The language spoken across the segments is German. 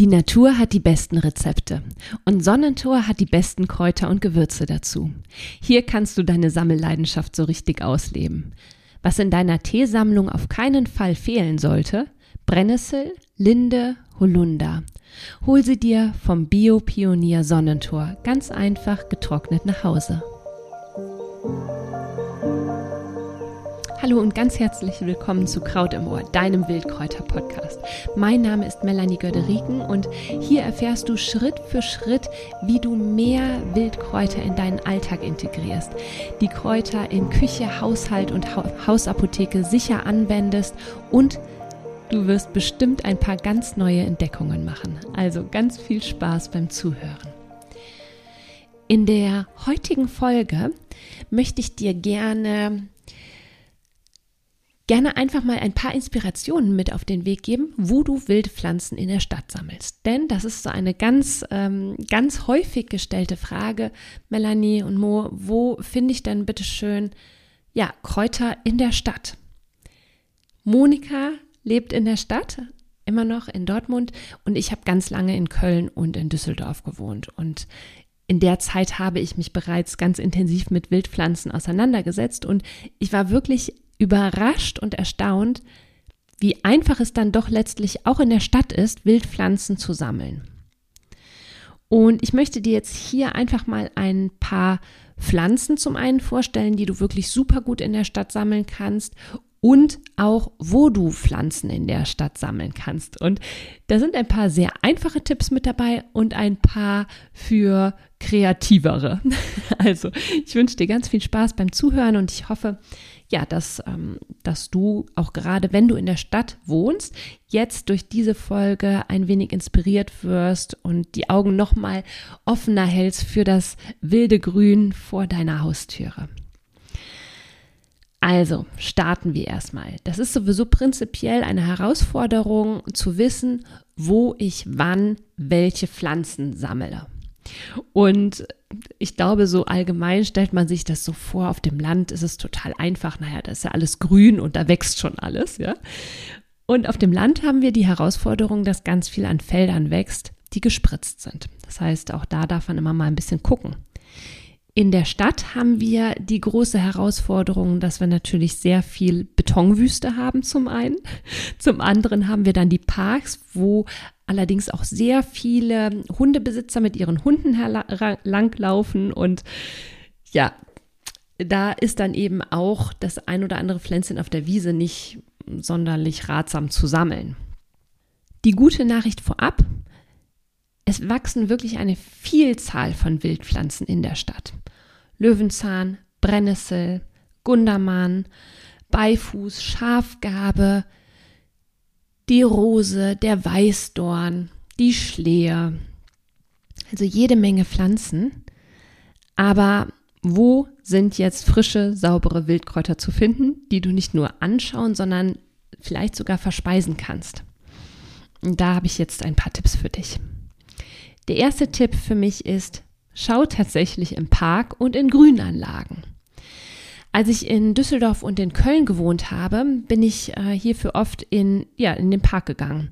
Die Natur hat die besten Rezepte und Sonnentor hat die besten Kräuter und Gewürze dazu. Hier kannst du deine Sammelleidenschaft so richtig ausleben. Was in deiner Teesammlung auf keinen Fall fehlen sollte, Brennnessel, Linde, Holunder. Hol sie dir vom Bio-Pionier Sonnentor ganz einfach getrocknet nach Hause. Hallo und ganz herzlich willkommen zu Kraut im Ohr, deinem Wildkräuter-Podcast. Mein Name ist Melanie Göderiken und hier erfährst du Schritt für Schritt, wie du mehr Wildkräuter in deinen Alltag integrierst, die Kräuter in Küche, Haushalt und Hausapotheke sicher anwendest und du wirst bestimmt ein paar ganz neue Entdeckungen machen. Also ganz viel Spaß beim Zuhören. In der heutigen Folge möchte ich dir gerne gerne einfach mal ein paar Inspirationen mit auf den Weg geben, wo du Wildpflanzen in der Stadt sammelst. Denn das ist so eine ganz, ähm, ganz häufig gestellte Frage, Melanie und Mo, wo finde ich denn bitte schön, ja, Kräuter in der Stadt? Monika lebt in der Stadt, immer noch in Dortmund und ich habe ganz lange in Köln und in Düsseldorf gewohnt und in der Zeit habe ich mich bereits ganz intensiv mit Wildpflanzen auseinandergesetzt und ich war wirklich überrascht und erstaunt, wie einfach es dann doch letztlich auch in der Stadt ist, Wildpflanzen zu sammeln. Und ich möchte dir jetzt hier einfach mal ein paar Pflanzen zum einen vorstellen, die du wirklich super gut in der Stadt sammeln kannst und auch, wo du Pflanzen in der Stadt sammeln kannst. Und da sind ein paar sehr einfache Tipps mit dabei und ein paar für kreativere. Also, ich wünsche dir ganz viel Spaß beim Zuhören und ich hoffe, ja, dass, ähm, dass du auch gerade, wenn du in der Stadt wohnst, jetzt durch diese Folge ein wenig inspiriert wirst und die Augen nochmal offener hältst für das wilde Grün vor deiner Haustüre. Also starten wir erstmal. Das ist sowieso prinzipiell eine Herausforderung zu wissen, wo ich wann welche Pflanzen sammle. Und ich glaube, so allgemein stellt man sich das so vor, auf dem Land ist es total einfach. Naja, da ist ja alles grün und da wächst schon alles, ja. Und auf dem Land haben wir die Herausforderung, dass ganz viel an Feldern wächst, die gespritzt sind. Das heißt, auch da darf man immer mal ein bisschen gucken. In der Stadt haben wir die große Herausforderung, dass wir natürlich sehr viel Betonwüste haben zum einen. Zum anderen haben wir dann die Parks, wo allerdings auch sehr viele Hundebesitzer mit ihren Hunden langlaufen und ja, da ist dann eben auch das ein oder andere Pflänzchen auf der Wiese nicht sonderlich ratsam zu sammeln. Die gute Nachricht vorab, es wachsen wirklich eine Vielzahl von Wildpflanzen in der Stadt. Löwenzahn, Brennnessel, Gundermann, Beifuß, Schafgabe, die Rose, der Weißdorn, die Schlehe. Also jede Menge Pflanzen. Aber wo sind jetzt frische, saubere Wildkräuter zu finden, die du nicht nur anschauen, sondern vielleicht sogar verspeisen kannst? Und da habe ich jetzt ein paar Tipps für dich. Der erste Tipp für mich ist, schau tatsächlich im Park und in Grünanlagen. Als ich in Düsseldorf und in Köln gewohnt habe, bin ich äh, hierfür oft in, ja, in den Park gegangen.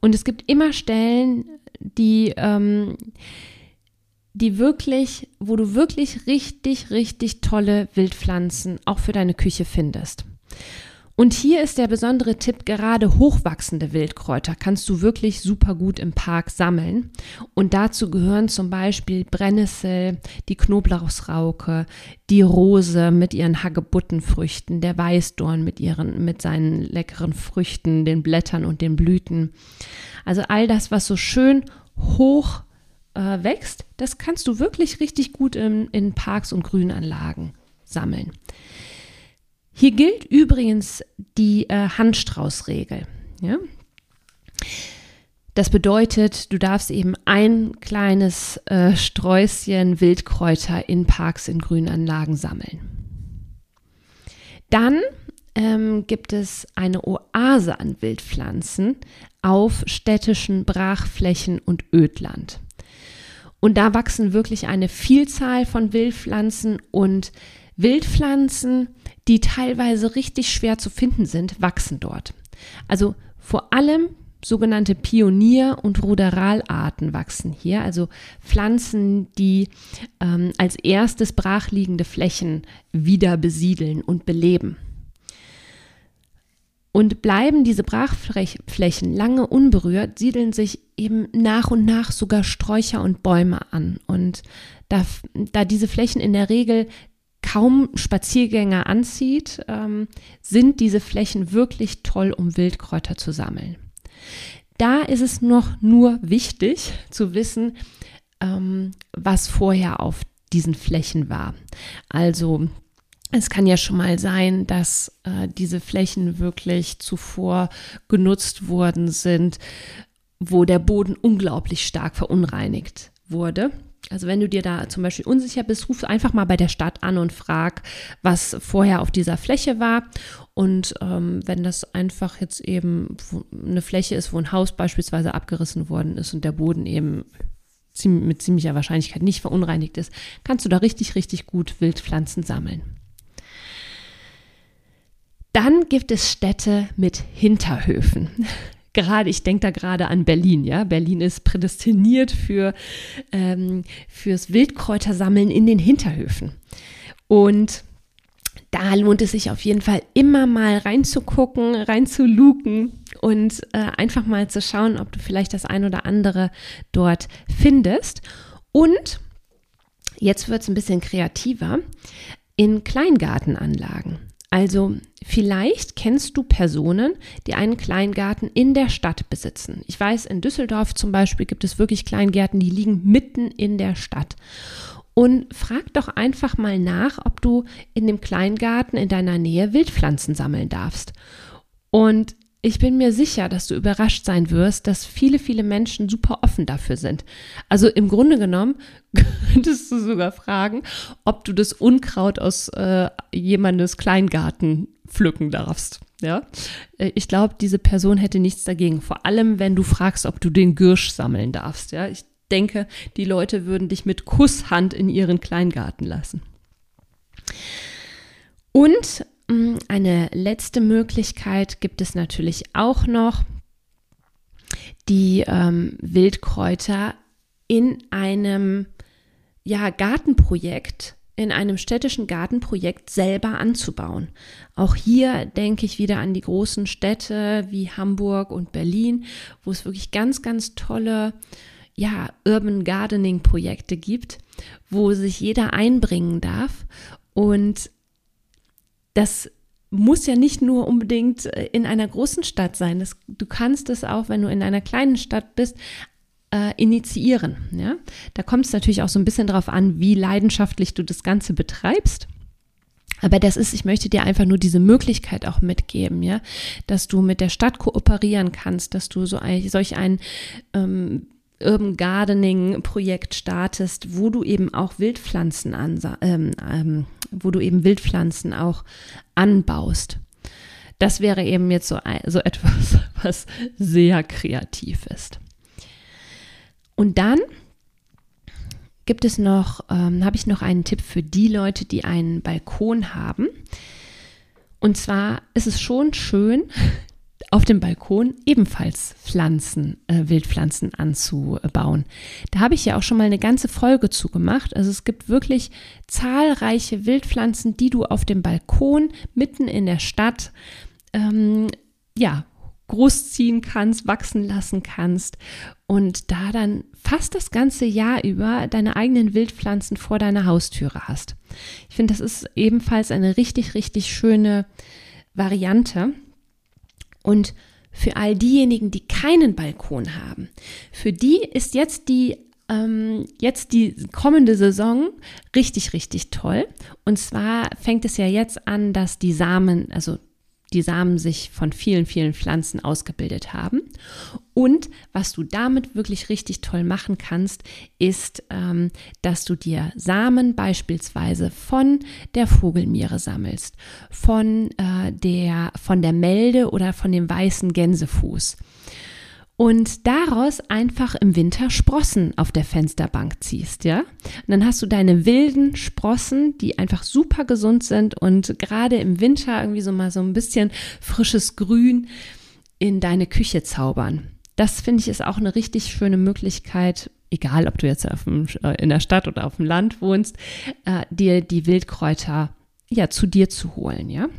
Und es gibt immer Stellen, die, ähm, die wirklich, wo du wirklich richtig, richtig tolle Wildpflanzen auch für deine Küche findest. Und hier ist der besondere Tipp, gerade hochwachsende Wildkräuter kannst du wirklich super gut im Park sammeln. Und dazu gehören zum Beispiel Brennnessel, die Knoblauchsrauke, die Rose mit ihren Hagebuttenfrüchten, der Weißdorn mit, ihren, mit seinen leckeren Früchten, den Blättern und den Blüten. Also all das, was so schön hoch äh, wächst, das kannst du wirklich richtig gut in, in Parks und Grünanlagen sammeln. Hier gilt übrigens die äh, Handstraußregel. Ja? Das bedeutet, du darfst eben ein kleines äh, Sträußchen Wildkräuter in Parks, in Grünanlagen sammeln. Dann ähm, gibt es eine Oase an Wildpflanzen auf städtischen Brachflächen und Ödland. Und da wachsen wirklich eine Vielzahl von Wildpflanzen und Wildpflanzen, die teilweise richtig schwer zu finden sind, wachsen dort. Also vor allem sogenannte Pionier- und Ruderalarten wachsen hier, also Pflanzen, die ähm, als erstes brachliegende Flächen wieder besiedeln und beleben. Und bleiben diese Brachflächen lange unberührt, siedeln sich eben nach und nach sogar Sträucher und Bäume an. Und da, da diese Flächen in der Regel kaum Spaziergänger anzieht, ähm, sind diese Flächen wirklich toll, um Wildkräuter zu sammeln. Da ist es noch nur wichtig zu wissen, ähm, was vorher auf diesen Flächen war. Also es kann ja schon mal sein, dass äh, diese Flächen wirklich zuvor genutzt worden sind, wo der Boden unglaublich stark verunreinigt wurde. Also wenn du dir da zum Beispiel unsicher bist, ruf einfach mal bei der Stadt an und frag, was vorher auf dieser Fläche war. Und ähm, wenn das einfach jetzt eben eine Fläche ist, wo ein Haus beispielsweise abgerissen worden ist und der Boden eben mit ziemlicher Wahrscheinlichkeit nicht verunreinigt ist, kannst du da richtig, richtig gut Wildpflanzen sammeln. Dann gibt es Städte mit Hinterhöfen. Gerade, ich denke da gerade an Berlin, ja. Berlin ist prädestiniert für ähm, fürs Wildkräutersammeln in den Hinterhöfen. Und da lohnt es sich auf jeden Fall immer mal reinzugucken, reinzuluken und äh, einfach mal zu schauen, ob du vielleicht das ein oder andere dort findest. Und jetzt wird es ein bisschen kreativer in Kleingartenanlagen. Also vielleicht kennst du Personen, die einen Kleingarten in der Stadt besitzen. Ich weiß, in Düsseldorf zum Beispiel gibt es wirklich Kleingärten, die liegen mitten in der Stadt. Und frag doch einfach mal nach, ob du in dem Kleingarten in deiner Nähe Wildpflanzen sammeln darfst. Und ich bin mir sicher, dass du überrascht sein wirst, dass viele, viele Menschen super offen dafür sind. Also im Grunde genommen könntest du sogar fragen, ob du das Unkraut aus äh, jemandes Kleingarten pflücken darfst. Ja, äh, ich glaube, diese Person hätte nichts dagegen. Vor allem, wenn du fragst, ob du den Girsch sammeln darfst. Ja, ich denke, die Leute würden dich mit Kusshand in ihren Kleingarten lassen. Und eine letzte Möglichkeit gibt es natürlich auch noch, die ähm, Wildkräuter in einem ja, Gartenprojekt, in einem städtischen Gartenprojekt selber anzubauen. Auch hier denke ich wieder an die großen Städte wie Hamburg und Berlin, wo es wirklich ganz, ganz tolle ja, Urban Gardening Projekte gibt, wo sich jeder einbringen darf und das muss ja nicht nur unbedingt äh, in einer großen Stadt sein. Das, du kannst es auch, wenn du in einer kleinen Stadt bist, äh, initiieren. Ja? Da kommt es natürlich auch so ein bisschen darauf an, wie leidenschaftlich du das Ganze betreibst. Aber das ist, ich möchte dir einfach nur diese Möglichkeit auch mitgeben, ja, dass du mit der Stadt kooperieren kannst, dass du so ein, solch ein ähm, Urban Gardening Projekt startest, wo du eben auch Wildpflanzen an, ähm, ähm, wo du eben Wildpflanzen auch anbaust. Das wäre eben jetzt so, so etwas, was sehr kreativ ist. Und dann gibt es noch, ähm, habe ich noch einen Tipp für die Leute, die einen Balkon haben. Und zwar ist es schon schön, auf dem Balkon ebenfalls Pflanzen, äh, Wildpflanzen anzubauen. Da habe ich ja auch schon mal eine ganze Folge zu gemacht. Also es gibt wirklich zahlreiche Wildpflanzen, die du auf dem Balkon mitten in der Stadt ähm, ja großziehen kannst, wachsen lassen kannst und da dann fast das ganze Jahr über deine eigenen Wildpflanzen vor deiner Haustüre hast. Ich finde, das ist ebenfalls eine richtig, richtig schöne Variante. Und für all diejenigen, die keinen Balkon haben, für die ist jetzt die ähm, jetzt die kommende Saison richtig, richtig toll. Und zwar fängt es ja jetzt an, dass die Samen, also die Samen sich von vielen, vielen Pflanzen ausgebildet haben. Und was du damit wirklich richtig toll machen kannst, ist, ähm, dass du dir Samen beispielsweise von der Vogelmiere sammelst, von, äh, der, von der Melde oder von dem weißen Gänsefuß und daraus einfach im Winter Sprossen auf der Fensterbank ziehst, ja? Und dann hast du deine wilden Sprossen, die einfach super gesund sind und gerade im Winter irgendwie so mal so ein bisschen frisches Grün in deine Küche zaubern. Das finde ich ist auch eine richtig schöne Möglichkeit, egal ob du jetzt dem, äh, in der Stadt oder auf dem Land wohnst, äh, dir die Wildkräuter ja zu dir zu holen, ja.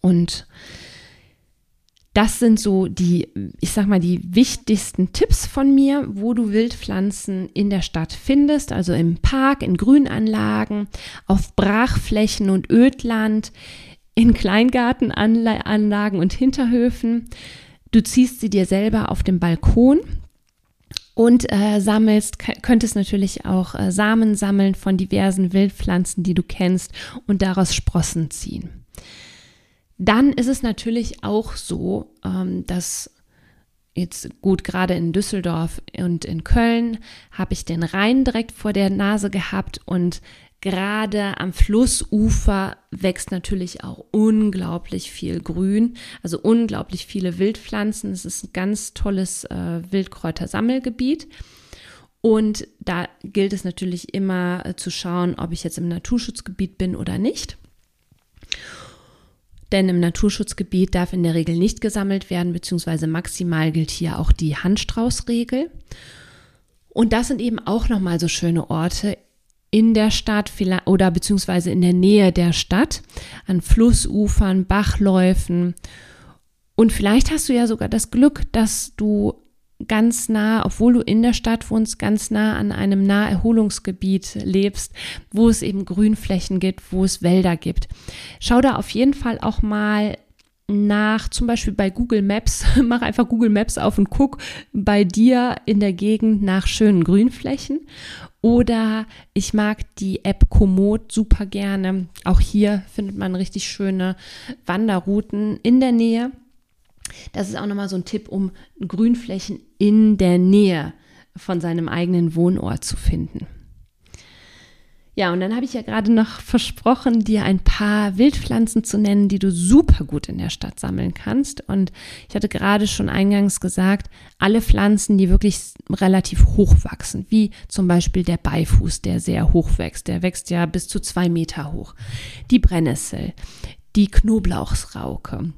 Und das sind so die, ich sag mal, die wichtigsten Tipps von mir, wo du Wildpflanzen in der Stadt findest, also im Park, in Grünanlagen, auf Brachflächen und Ödland, in Kleingartenanlagen und Hinterhöfen. Du ziehst sie dir selber auf dem Balkon und äh, sammelst, könntest natürlich auch äh, Samen sammeln von diversen Wildpflanzen, die du kennst und daraus Sprossen ziehen. Dann ist es natürlich auch so, ähm, dass jetzt gut, gerade in Düsseldorf und in Köln habe ich den Rhein direkt vor der Nase gehabt und gerade am Flussufer wächst natürlich auch unglaublich viel Grün, also unglaublich viele Wildpflanzen. Es ist ein ganz tolles äh, Wildkräutersammelgebiet. Und da gilt es natürlich immer äh, zu schauen, ob ich jetzt im Naturschutzgebiet bin oder nicht. Denn im Naturschutzgebiet darf in der Regel nicht gesammelt werden, beziehungsweise maximal gilt hier auch die Handstraußregel. Und das sind eben auch nochmal so schöne Orte in der Stadt oder beziehungsweise in der Nähe der Stadt, an Flussufern, Bachläufen. Und vielleicht hast du ja sogar das Glück, dass du ganz nah, obwohl du in der Stadt wohnst, ganz nah an einem Naherholungsgebiet lebst, wo es eben Grünflächen gibt, wo es Wälder gibt. Schau da auf jeden Fall auch mal nach, zum Beispiel bei Google Maps, mach einfach Google Maps auf und guck bei dir in der Gegend nach schönen Grünflächen. Oder ich mag die App Komoot super gerne. Auch hier findet man richtig schöne Wanderrouten in der Nähe. Das ist auch nochmal so ein Tipp, um Grünflächen in der Nähe von seinem eigenen Wohnort zu finden. Ja, und dann habe ich ja gerade noch versprochen, dir ein paar Wildpflanzen zu nennen, die du super gut in der Stadt sammeln kannst. Und ich hatte gerade schon eingangs gesagt, alle Pflanzen, die wirklich relativ hoch wachsen, wie zum Beispiel der Beifuß, der sehr hoch wächst. Der wächst ja bis zu zwei Meter hoch. Die Brennnessel, die Knoblauchsrauke,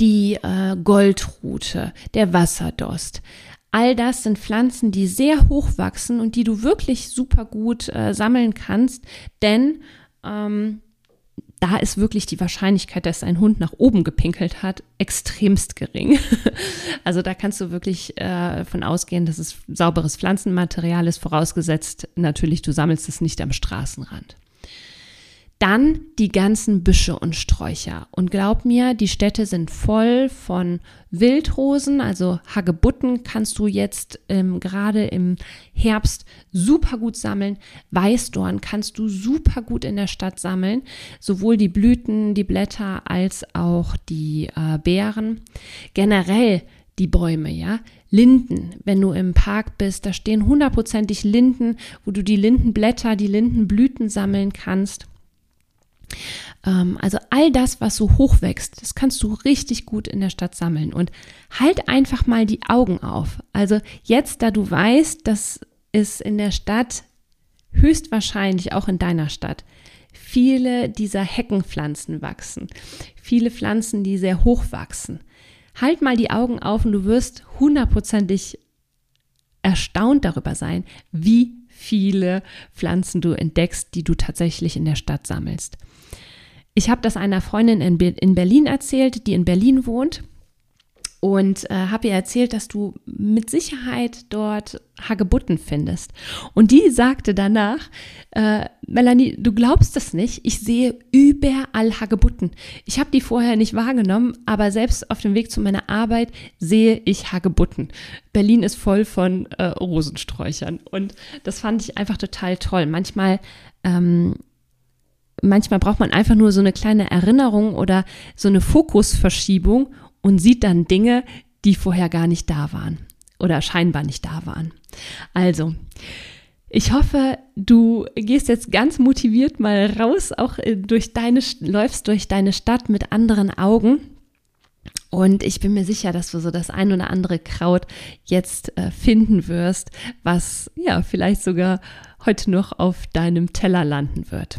die äh, Goldrute, der Wasserdost. All das sind Pflanzen, die sehr hoch wachsen und die du wirklich super gut äh, sammeln kannst, denn ähm, da ist wirklich die Wahrscheinlichkeit, dass ein Hund nach oben gepinkelt hat, extremst gering. also da kannst du wirklich äh, von ausgehen, dass es sauberes Pflanzenmaterial ist, vorausgesetzt natürlich, du sammelst es nicht am Straßenrand. Dann die ganzen Büsche und Sträucher. Und glaub mir, die Städte sind voll von Wildrosen, also Hagebutten kannst du jetzt ähm, gerade im Herbst super gut sammeln. Weißdorn kannst du super gut in der Stadt sammeln, sowohl die Blüten, die Blätter als auch die äh, Beeren. Generell die Bäume, ja. Linden, wenn du im Park bist, da stehen hundertprozentig Linden, wo du die Lindenblätter, die Lindenblüten sammeln kannst. Ähm, also all das, was so hoch wächst, das kannst du richtig gut in der Stadt sammeln. Und halt einfach mal die Augen auf. Also jetzt, da du weißt, dass es in der Stadt höchstwahrscheinlich auch in deiner Stadt viele dieser Heckenpflanzen wachsen, viele Pflanzen, die sehr hoch wachsen. Halt mal die Augen auf und du wirst hundertprozentig erstaunt darüber sein, wie viele Pflanzen du entdeckst, die du tatsächlich in der Stadt sammelst. Ich habe das einer Freundin in, in Berlin erzählt, die in Berlin wohnt und äh, habe ihr erzählt, dass du mit Sicherheit dort Hagebutten findest. Und die sagte danach, äh, Melanie, du glaubst es nicht, ich sehe überall Hagebutten. Ich habe die vorher nicht wahrgenommen, aber selbst auf dem Weg zu meiner Arbeit sehe ich Hagebutten. Berlin ist voll von äh, Rosensträuchern und das fand ich einfach total toll. Manchmal ähm, manchmal braucht man einfach nur so eine kleine Erinnerung oder so eine Fokusverschiebung und sieht dann Dinge, die vorher gar nicht da waren oder scheinbar nicht da waren. Also, ich hoffe, du gehst jetzt ganz motiviert mal raus, auch äh, durch deine, läufst durch deine Stadt mit anderen Augen. Und ich bin mir sicher, dass du so das ein oder andere Kraut jetzt äh, finden wirst, was ja vielleicht sogar heute noch auf deinem Teller landen wird.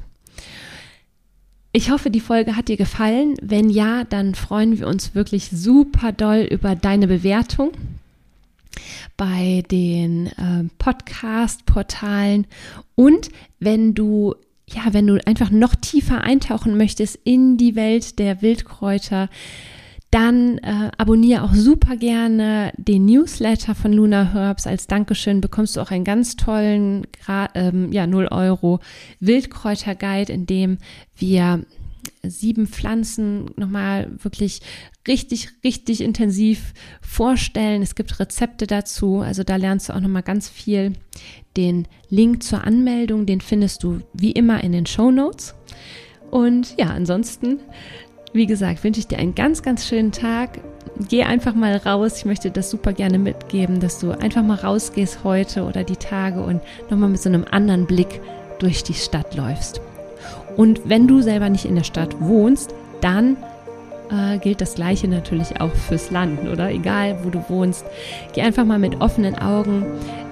Ich hoffe, die Folge hat dir gefallen. Wenn ja, dann freuen wir uns wirklich super doll über deine Bewertung bei den äh, Podcast-Portalen. Und wenn du ja, wenn du einfach noch tiefer eintauchen möchtest in die Welt der Wildkräuter, dann äh, abonniere auch super gerne den Newsletter von Luna Herbs. Als Dankeschön bekommst du auch einen ganz tollen, ähm, ja, 0 Euro Wildkräuter-Guide, in dem wir sieben Pflanzen nochmal wirklich richtig, richtig intensiv vorstellen. Es gibt Rezepte dazu, also da lernst du auch nochmal ganz viel. Den Link zur Anmeldung, den findest du wie immer in den Show Notes. Und ja, ansonsten, wie gesagt, wünsche ich dir einen ganz, ganz schönen Tag. Geh einfach mal raus. Ich möchte das super gerne mitgeben, dass du einfach mal rausgehst heute oder die Tage und nochmal mit so einem anderen Blick durch die Stadt läufst. Und wenn du selber nicht in der Stadt wohnst, dann äh, gilt das Gleiche natürlich auch fürs Land, oder? Egal, wo du wohnst. Geh einfach mal mit offenen Augen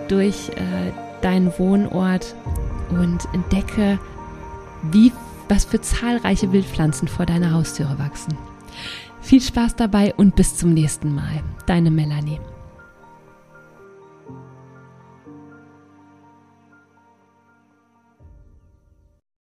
durch äh, deinen Wohnort und entdecke, wie, was für zahlreiche Wildpflanzen vor deiner Haustüre wachsen. Viel Spaß dabei und bis zum nächsten Mal. Deine Melanie.